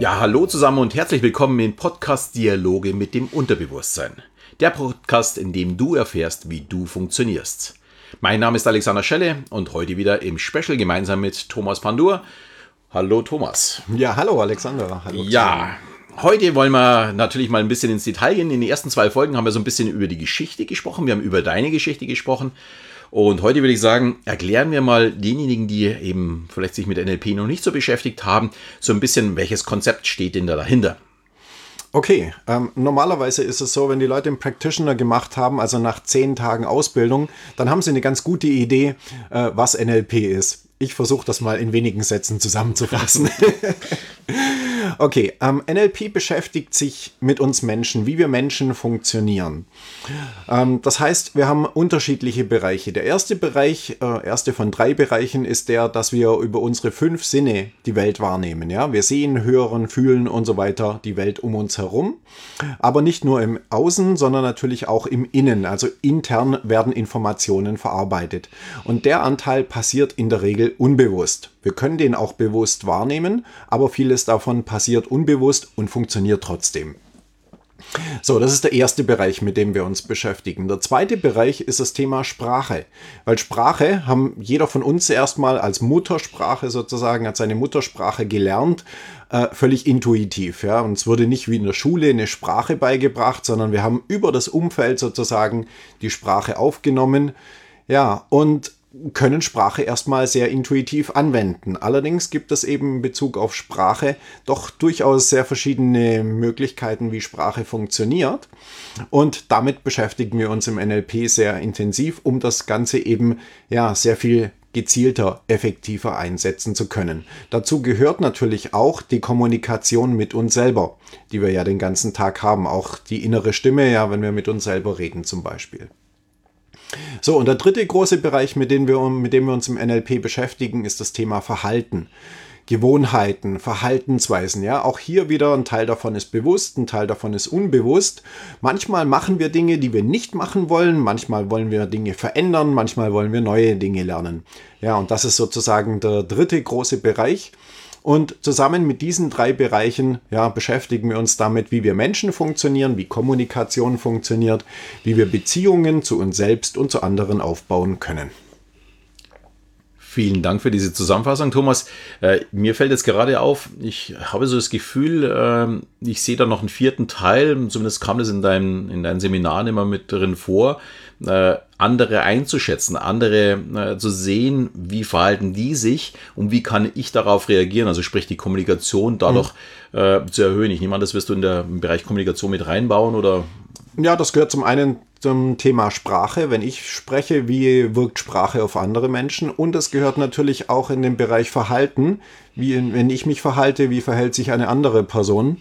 Ja, hallo zusammen und herzlich willkommen im Podcast Dialoge mit dem Unterbewusstsein. Der Podcast, in dem du erfährst, wie du funktionierst. Mein Name ist Alexander Schelle und heute wieder im Special gemeinsam mit Thomas Pandur. Hallo Thomas. Ja, hallo Alexander. Hallo ja, heute wollen wir natürlich mal ein bisschen ins Detail gehen. In den ersten zwei Folgen haben wir so ein bisschen über die Geschichte gesprochen. Wir haben über deine Geschichte gesprochen. Und heute würde ich sagen, erklären wir mal denjenigen, die eben vielleicht sich mit NLP noch nicht so beschäftigt haben, so ein bisschen, welches Konzept steht denn da dahinter. Okay, ähm, normalerweise ist es so, wenn die Leute einen Practitioner gemacht haben, also nach zehn Tagen Ausbildung, dann haben sie eine ganz gute Idee, äh, was NLP ist. Ich versuche das mal in wenigen Sätzen zusammenzufassen. Okay, ähm, NLP beschäftigt sich mit uns Menschen, wie wir Menschen funktionieren. Ähm, das heißt, wir haben unterschiedliche Bereiche. Der erste Bereich, äh, erste von drei Bereichen, ist der, dass wir über unsere fünf Sinne die Welt wahrnehmen. Ja? Wir sehen, hören, fühlen und so weiter die Welt um uns herum. Aber nicht nur im Außen, sondern natürlich auch im Innen. Also intern werden Informationen verarbeitet. Und der Anteil passiert in der Regel unbewusst. Wir können den auch bewusst wahrnehmen, aber vieles davon passiert unbewusst und funktioniert trotzdem. So, das ist der erste Bereich, mit dem wir uns beschäftigen. Der zweite Bereich ist das Thema Sprache. Weil Sprache haben jeder von uns erstmal als Muttersprache sozusagen, als seine Muttersprache gelernt, äh, völlig intuitiv. Ja? Uns wurde nicht wie in der Schule eine Sprache beigebracht, sondern wir haben über das Umfeld sozusagen die Sprache aufgenommen. Ja, und können Sprache erstmal sehr intuitiv anwenden. Allerdings gibt es eben in Bezug auf Sprache doch durchaus sehr verschiedene Möglichkeiten, wie Sprache funktioniert. Und damit beschäftigen wir uns im NLP sehr intensiv, um das Ganze eben ja sehr viel gezielter, effektiver einsetzen zu können. Dazu gehört natürlich auch die Kommunikation mit uns selber, die wir ja den ganzen Tag haben. Auch die innere Stimme, ja, wenn wir mit uns selber reden zum Beispiel. So, und der dritte große Bereich, mit dem, wir, mit dem wir uns im NLP beschäftigen, ist das Thema Verhalten. Gewohnheiten, Verhaltensweisen, ja, auch hier wieder ein Teil davon ist bewusst, ein Teil davon ist unbewusst. Manchmal machen wir Dinge, die wir nicht machen wollen, manchmal wollen wir Dinge verändern, manchmal wollen wir neue Dinge lernen. Ja, und das ist sozusagen der dritte große Bereich. Und zusammen mit diesen drei Bereichen ja, beschäftigen wir uns damit, wie wir Menschen funktionieren, wie Kommunikation funktioniert, wie wir Beziehungen zu uns selbst und zu anderen aufbauen können. Vielen Dank für diese Zusammenfassung, Thomas. Äh, mir fällt jetzt gerade auf, ich habe so das Gefühl, äh, ich sehe da noch einen vierten Teil, zumindest kam das in, deinem, in deinen Seminaren immer mit drin vor, äh, andere einzuschätzen, andere äh, zu sehen, wie verhalten die sich und wie kann ich darauf reagieren, also sprich die Kommunikation dadurch mhm. zu erhöhen. Ich nehme an, das wirst du in der, im Bereich Kommunikation mit reinbauen oder ja, das gehört zum einen zum Thema Sprache. Wenn ich spreche, wie wirkt Sprache auf andere Menschen? Und es gehört natürlich auch in den Bereich Verhalten. Wie, wenn ich mich verhalte, wie verhält sich eine andere Person?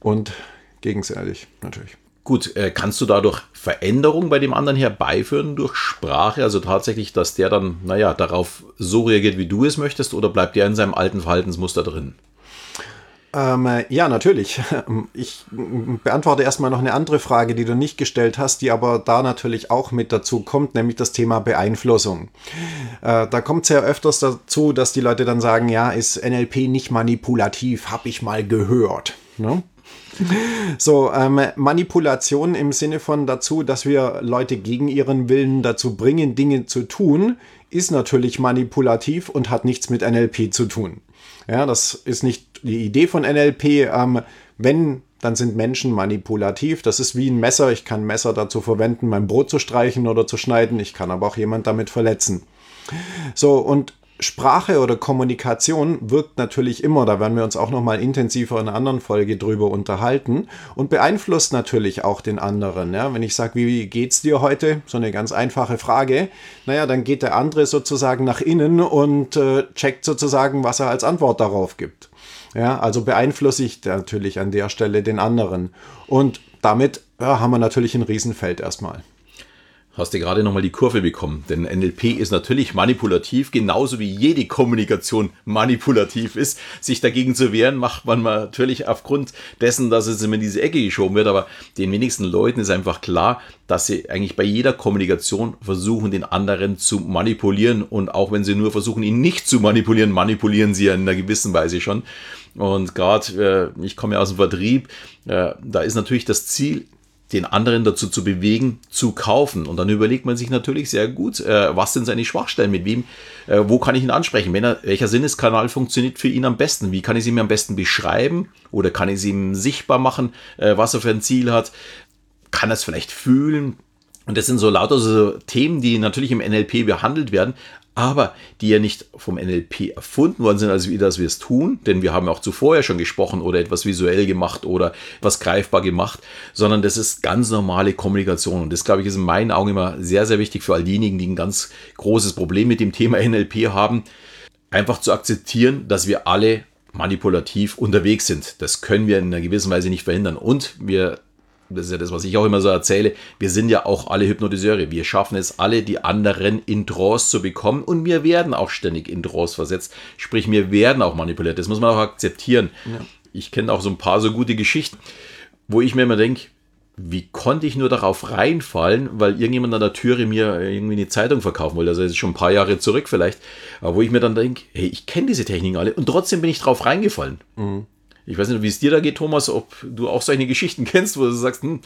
Und gegenseitig natürlich. Gut, äh, kannst du dadurch Veränderungen bei dem anderen herbeiführen durch Sprache? Also tatsächlich, dass der dann, naja, darauf so reagiert, wie du es möchtest, oder bleibt der in seinem alten Verhaltensmuster drin? Ähm, äh, ja, natürlich. Ich beantworte erstmal noch eine andere Frage, die du nicht gestellt hast, die aber da natürlich auch mit dazu kommt, nämlich das Thema Beeinflussung. Äh, da kommt es ja öfters dazu, dass die Leute dann sagen, ja, ist NLP nicht manipulativ, habe ich mal gehört. Ne? So, ähm, Manipulation im Sinne von dazu, dass wir Leute gegen ihren Willen dazu bringen, Dinge zu tun, ist natürlich manipulativ und hat nichts mit NLP zu tun. Ja, das ist nicht die Idee von NLP. Ähm, wenn, dann sind Menschen manipulativ. Das ist wie ein Messer. Ich kann ein Messer dazu verwenden, mein Brot zu streichen oder zu schneiden. Ich kann aber auch jemand damit verletzen. So, und Sprache oder Kommunikation wirkt natürlich immer, da werden wir uns auch noch mal intensiver in einer anderen Folge drüber unterhalten und beeinflusst natürlich auch den anderen. Ja? Wenn ich sage, wie geht's dir heute? So eine ganz einfache Frage. Naja, dann geht der andere sozusagen nach innen und äh, checkt sozusagen, was er als Antwort darauf gibt. Ja, also beeinflusse ich natürlich an der Stelle den anderen. Und damit ja, haben wir natürlich ein Riesenfeld erstmal. Hast du gerade nochmal die Kurve bekommen. Denn NLP ist natürlich manipulativ, genauso wie jede Kommunikation manipulativ ist. Sich dagegen zu wehren, macht man natürlich aufgrund dessen, dass es immer in diese Ecke geschoben wird. Aber den wenigsten Leuten ist einfach klar, dass sie eigentlich bei jeder Kommunikation versuchen, den anderen zu manipulieren. Und auch wenn sie nur versuchen, ihn nicht zu manipulieren, manipulieren sie ja in einer gewissen Weise schon. Und gerade, äh, ich komme ja aus dem Vertrieb, äh, da ist natürlich das Ziel, den anderen dazu zu bewegen, zu kaufen. Und dann überlegt man sich natürlich sehr gut, äh, was sind seine Schwachstellen, mit wem, äh, wo kann ich ihn ansprechen, er, welcher Sinneskanal funktioniert für ihn am besten, wie kann ich sie mir am besten beschreiben? Oder kann ich sie ihm sichtbar machen, äh, was er für ein Ziel hat, kann er es vielleicht fühlen. Und das sind so lauter so Themen, die natürlich im NLP behandelt werden, aber die ja nicht vom NLP erfunden worden sind, als wie das wir es tun, denn wir haben auch zuvor ja schon gesprochen oder etwas visuell gemacht oder etwas greifbar gemacht, sondern das ist ganz normale Kommunikation. Und das, glaube ich, ist in meinen Augen immer sehr, sehr wichtig für all diejenigen, die ein ganz großes Problem mit dem Thema NLP haben, einfach zu akzeptieren, dass wir alle manipulativ unterwegs sind. Das können wir in einer gewissen Weise nicht verhindern. Und wir das ist ja das, was ich auch immer so erzähle, wir sind ja auch alle Hypnotiseure. Wir schaffen es alle, die anderen in Trance zu bekommen und wir werden auch ständig in Trance versetzt. Sprich, wir werden auch manipuliert. Das muss man auch akzeptieren. Ja. Ich kenne auch so ein paar so gute Geschichten, wo ich mir immer denke, wie konnte ich nur darauf reinfallen, weil irgendjemand an der Türe mir irgendwie eine Zeitung verkaufen wollte. Also das ist schon ein paar Jahre zurück vielleicht. Aber wo ich mir dann denke, hey, ich kenne diese Techniken alle und trotzdem bin ich drauf reingefallen. Mhm. Ich weiß nicht, wie es dir da geht, Thomas, ob du auch solche Geschichten kennst, wo du sagst, hm,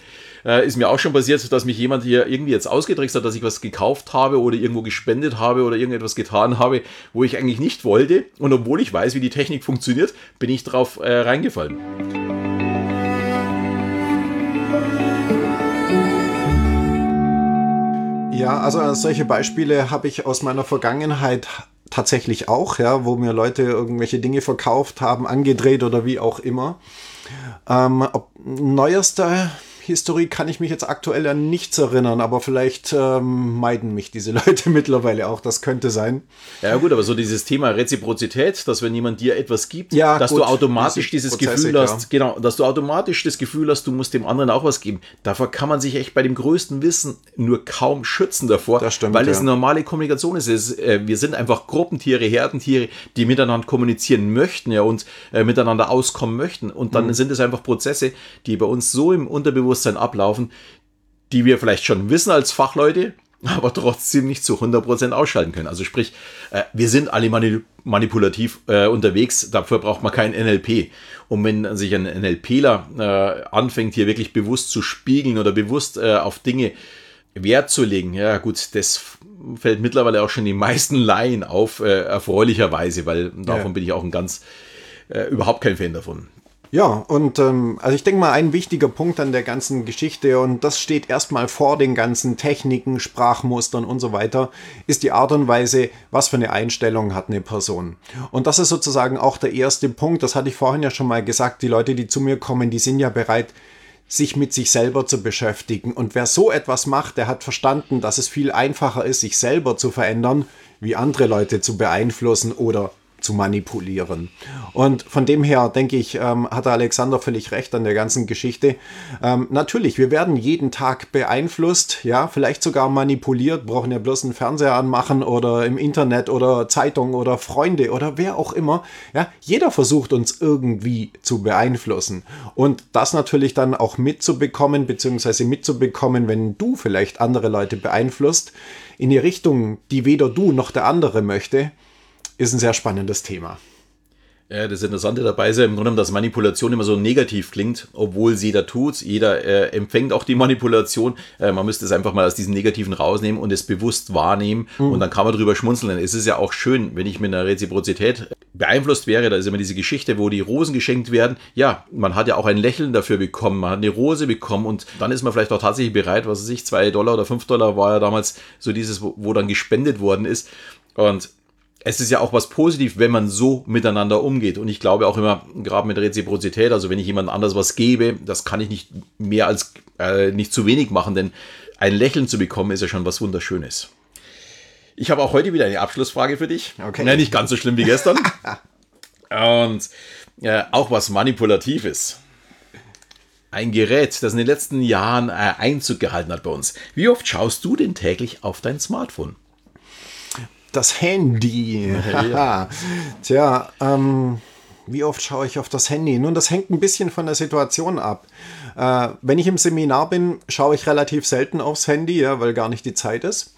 äh, ist mir auch schon passiert, dass mich jemand hier irgendwie jetzt ausgetrickst hat, dass ich was gekauft habe oder irgendwo gespendet habe oder irgendetwas getan habe, wo ich eigentlich nicht wollte. Und obwohl ich weiß, wie die Technik funktioniert, bin ich drauf äh, reingefallen. Ja, also solche Beispiele habe ich aus meiner Vergangenheit tatsächlich auch, ja, wo mir Leute irgendwelche Dinge verkauft haben, angedreht oder wie auch immer. Ähm, ob neuester Historie kann ich mich jetzt aktuell an nichts erinnern, aber vielleicht ähm, meiden mich diese Leute mittlerweile auch. Das könnte sein. Ja, gut, aber so dieses Thema Reziprozität, dass wenn jemand dir etwas gibt, ja, dass gut, du automatisch dieses Prozesse, Gefühl hast, ja. genau, dass du automatisch das Gefühl hast, du musst dem anderen auch was geben. Davor kann man sich echt bei dem größten Wissen nur kaum schützen davor, das stimmt, weil ja. es eine normale Kommunikation ist. ist äh, wir sind einfach Gruppentiere, Herdentiere, die miteinander kommunizieren möchten ja und äh, miteinander auskommen möchten. Und dann mhm. sind es einfach Prozesse, die bei uns so im Unterbewusstsein Unterbewusstsein ablaufen, die wir vielleicht schon wissen als Fachleute, aber trotzdem nicht zu 100% ausschalten können. Also sprich, äh, wir sind alle manipulativ äh, unterwegs, dafür braucht man kein NLP. Und wenn sich ein NLPler äh, anfängt, hier wirklich bewusst zu spiegeln oder bewusst auf Dinge Wert zu legen, ja gut, das fällt mittlerweile auch schon die meisten Laien auf, erfreulicherweise, weil davon ja. bin ich auch ein ganz, überhaupt kein Fan davon. Ja, und ähm, also ich denke mal, ein wichtiger Punkt an der ganzen Geschichte, und das steht erstmal vor den ganzen Techniken, Sprachmustern und so weiter, ist die Art und Weise, was für eine Einstellung hat eine Person. Und das ist sozusagen auch der erste Punkt, das hatte ich vorhin ja schon mal gesagt, die Leute, die zu mir kommen, die sind ja bereit, sich mit sich selber zu beschäftigen. Und wer so etwas macht, der hat verstanden, dass es viel einfacher ist, sich selber zu verändern, wie andere Leute zu beeinflussen oder zu manipulieren. Und von dem her, denke ich, ähm, hat Alexander völlig recht an der ganzen Geschichte. Ähm, natürlich, wir werden jeden Tag beeinflusst, ja, vielleicht sogar manipuliert, brauchen ja bloß einen Fernseher anmachen oder im Internet oder Zeitung oder Freunde oder wer auch immer. Ja, jeder versucht uns irgendwie zu beeinflussen. Und das natürlich dann auch mitzubekommen, beziehungsweise mitzubekommen, wenn du vielleicht andere Leute beeinflusst, in die Richtung, die weder du noch der andere möchte, ist ein sehr spannendes Thema. Ja, das Interessante dabei ist ja im Grunde dass Manipulation immer so negativ klingt, obwohl es jeder tut. Jeder äh, empfängt auch die Manipulation. Äh, man müsste es einfach mal aus diesem Negativen rausnehmen und es bewusst wahrnehmen mhm. und dann kann man drüber schmunzeln. Es ist ja auch schön, wenn ich mit einer Reziprozität beeinflusst wäre. Da ist immer diese Geschichte, wo die Rosen geschenkt werden. Ja, man hat ja auch ein Lächeln dafür bekommen. Man hat eine Rose bekommen und dann ist man vielleicht auch tatsächlich bereit, was weiß ich, zwei Dollar oder fünf Dollar war ja damals so dieses, wo, wo dann gespendet worden ist. Und es ist ja auch was positiv, wenn man so miteinander umgeht. Und ich glaube auch immer, gerade mit Reziprozität, also wenn ich jemand anders was gebe, das kann ich nicht mehr als äh, nicht zu wenig machen, denn ein Lächeln zu bekommen ist ja schon was Wunderschönes. Ich habe auch heute wieder eine Abschlussfrage für dich. Okay. Ja, nicht ganz so schlimm wie gestern. Und äh, auch was Manipulatives. ein Gerät, das in Das Handy. Ja. Tja, ähm, wie oft schaue ich auf das Handy? Nun, das hängt ein bisschen von der Situation ab. Äh, wenn ich im Seminar bin, schaue ich relativ selten aufs Handy, ja, weil gar nicht die Zeit ist.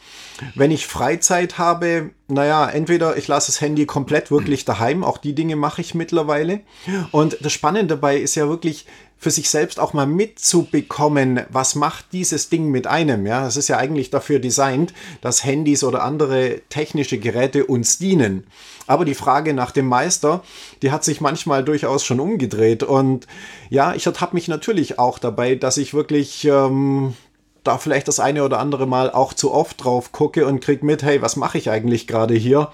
Wenn ich Freizeit habe, naja, entweder ich lasse das Handy komplett wirklich daheim, auch die Dinge mache ich mittlerweile. Und das Spannende dabei ist ja wirklich, für sich selbst auch mal mitzubekommen, was macht dieses Ding mit einem. Ja, es ist ja eigentlich dafür designt, dass Handys oder andere technische Geräte uns dienen. Aber die Frage nach dem Meister, die hat sich manchmal durchaus schon umgedreht. Und ja, ich ertappe mich natürlich auch dabei, dass ich wirklich ähm, da vielleicht das eine oder andere Mal auch zu oft drauf gucke und krieg mit, hey, was mache ich eigentlich gerade hier,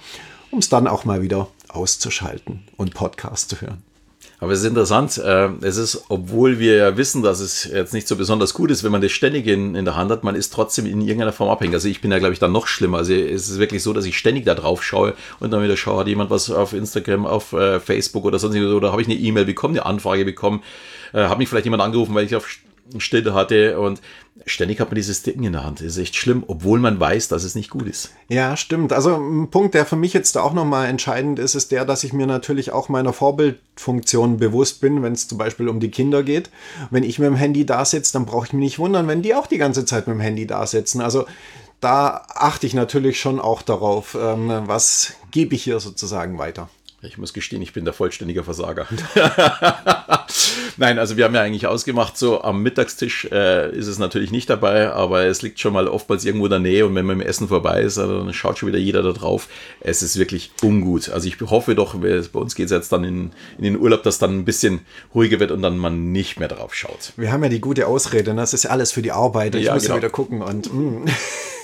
um es dann auch mal wieder auszuschalten und Podcast zu hören. Aber es ist interessant, äh, es ist, obwohl wir ja wissen, dass es jetzt nicht so besonders gut ist, wenn man das ständig in, in der Hand hat, man ist trotzdem in irgendeiner Form abhängig. Also ich bin ja, glaube ich, dann noch schlimmer. Also es ist wirklich so, dass ich ständig da drauf schaue und dann wieder schaue, hat jemand was auf Instagram, auf äh, Facebook oder sonst oder habe ich eine E-Mail bekommen, eine Anfrage bekommen, äh, habe mich vielleicht jemand angerufen, weil ich auf Stille hatte und ständig hat man dieses Ding in der Hand. Das ist echt schlimm, obwohl man weiß, dass es nicht gut ist. Ja, stimmt. Also ein Punkt, der für mich jetzt auch nochmal entscheidend ist, ist der, dass ich mir natürlich auch meiner Vorbildfunktion bewusst bin, wenn es zum Beispiel um die Kinder geht. Wenn ich mit dem Handy da sitze, dann brauche ich mich nicht wundern, wenn die auch die ganze Zeit mit dem Handy da sitzen. Also da achte ich natürlich schon auch darauf, ähm, was gebe ich hier sozusagen weiter. Ich muss gestehen, ich bin der vollständige Versager. Nein, also wir haben ja eigentlich ausgemacht, so am Mittagstisch äh, ist es natürlich nicht dabei, aber es liegt schon mal oftmals irgendwo in der Nähe und wenn man im Essen vorbei ist, dann schaut schon wieder jeder da drauf. Es ist wirklich ungut. Also ich hoffe doch, bei uns geht es jetzt dann in, in, den Urlaub, dass dann ein bisschen ruhiger wird und dann man nicht mehr drauf schaut. Wir haben ja die gute Ausrede, ne? das ist ja alles für die Arbeit. Ich ja, muss genau. ja wieder gucken und. Mm.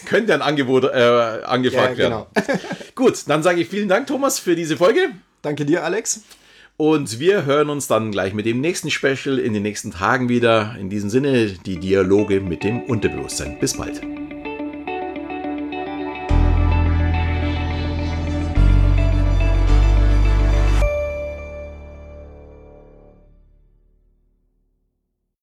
Könnte ein Angebot äh, angefragt ja, genau. werden. Gut, dann sage ich vielen Dank, Thomas, für diese Folge. Danke dir, Alex. Und wir hören uns dann gleich mit dem nächsten Special in den nächsten Tagen wieder. In diesem Sinne, die Dialoge mit dem Unterbewusstsein. Bis bald.